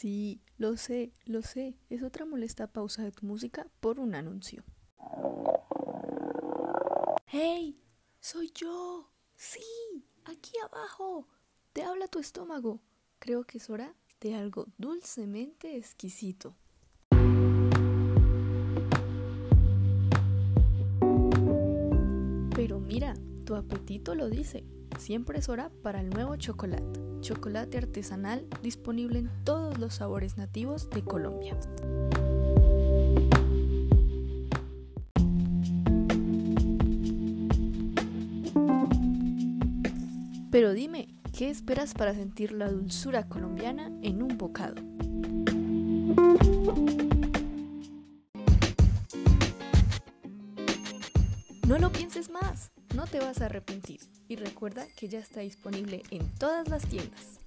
Sí, lo sé, lo sé. Es otra molesta pausa de tu música por un anuncio. ¡Hey! ¡Soy yo! ¡Sí! ¡Aquí abajo! Te habla tu estómago. Creo que es hora de algo dulcemente exquisito. Pero mira, tu apetito lo dice. Siempre es hora para el nuevo chocolate. Chocolate artesanal disponible en todos los sabores nativos de Colombia. Pero dime, ¿qué esperas para sentir la dulzura colombiana en un bocado? No lo pienses más, no te vas a arrepentir y recuerda que ya está disponible en todas las tiendas.